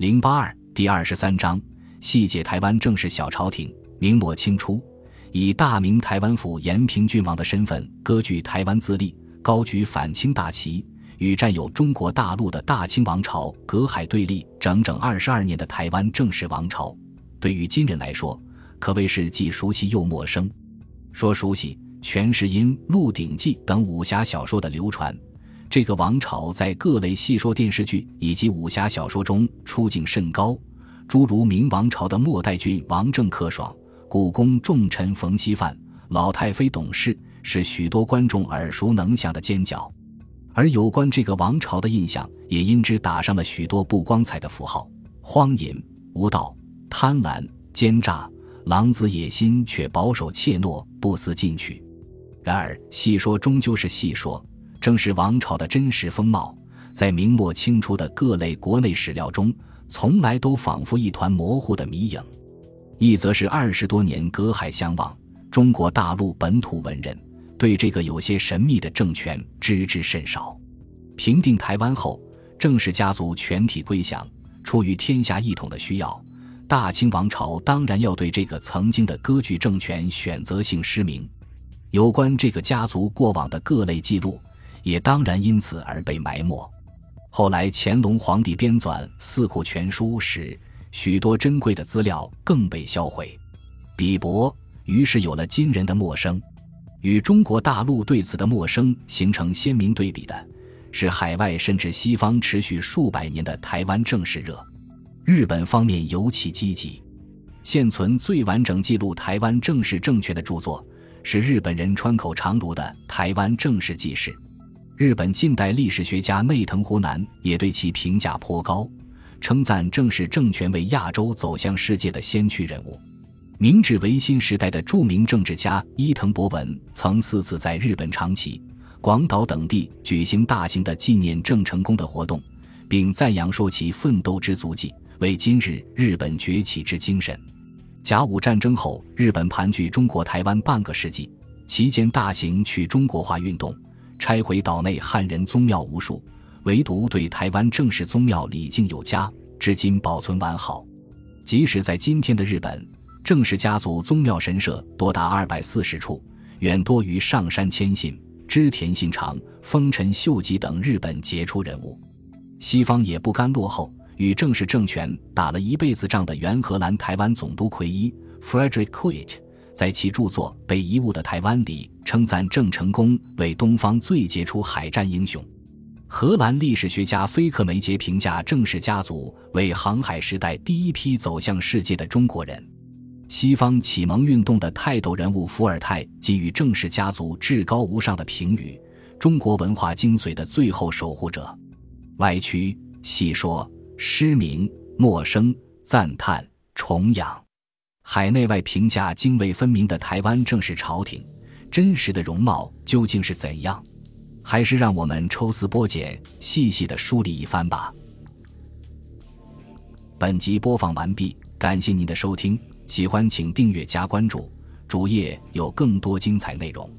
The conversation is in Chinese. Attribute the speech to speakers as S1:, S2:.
S1: 零八二第二十三章细解台湾正式小朝廷。明末清初，以大明台湾府延平郡王的身份割据台湾自立，高举反清大旗，与占有中国大陆的大清王朝隔海对立整整二十二年的台湾正式王朝，对于今人来说，可谓是既熟悉又陌生。说熟悉，全是因《鹿鼎记》等武侠小说的流传。这个王朝在各类戏说、电视剧以及武侠小说中出镜甚高，诸如明王朝的末代君王郑克爽、故宫重臣冯锡范、老太妃董氏，是许多观众耳熟能详的尖角。而有关这个王朝的印象，也因之打上了许多不光彩的符号：荒淫、无道、贪婪、奸诈、狼子野心，却保守怯懦，不思进取。然而，戏说终究是戏说。正是王朝的真实风貌，在明末清初的各类国内史料中，从来都仿佛一团模糊的迷影；一则是二十多年隔海相望，中国大陆本土文人对这个有些神秘的政权知之甚少。平定台湾后，郑氏家族全体归降，出于天下一统的需要，大清王朝当然要对这个曾经的割据政权选择性失明。有关这个家族过往的各类记录。也当然因此而被埋没。后来乾隆皇帝编纂《四库全书》时，许多珍贵的资料更被销毁。比伯于是有了惊人的陌生。与中国大陆对此的陌生形成鲜明对比的，是海外甚至西方持续数百年的台湾正式热。日本方面尤其积极。现存最完整记录台湾正式政权的著作，是日本人川口长如的《台湾正式纪事》。日本近代历史学家内藤湖南也对其评价颇高，称赞正是政权为亚洲走向世界的先驱人物。明治维新时代的著名政治家伊藤博文曾四次在日本长崎、广岛等地举行大型的纪念郑成功的活动，并赞扬说其奋斗之足迹为今日日本崛起之精神。甲午战争后，日本盘踞中国台湾半个世纪，期间大型去中国化运动。拆毁岛内汉人宗庙无数，唯独对台湾正式宗庙礼敬有加，至今保存完好。即使在今天的日本，正氏家族宗庙神社多达二百四十处，远多于上山谦信、织田信长、丰臣秀吉等日本杰出人物。西方也不甘落后，与正氏政权打了一辈子仗的原荷兰台湾总督奎伊 （Frederick Quit） 在其著作《被遗误的台湾》里。称赞郑成功为东方最杰出海战英雄。荷兰历史学家菲克梅杰评价郑氏家族为航海时代第一批走向世界的中国人。西方启蒙运动的泰斗人物伏尔泰给予郑氏家族至高无上的评语：中国文化精髓的最后守护者。歪曲、细说、失明、陌生、赞叹、崇仰，海内外评价泾渭分明的台湾正式朝廷。真实的容貌究竟是怎样？还是让我们抽丝剥茧，细细的梳理一番吧。本集播放完毕，感谢您的收听，喜欢请订阅加关注，主页有更多精彩内容。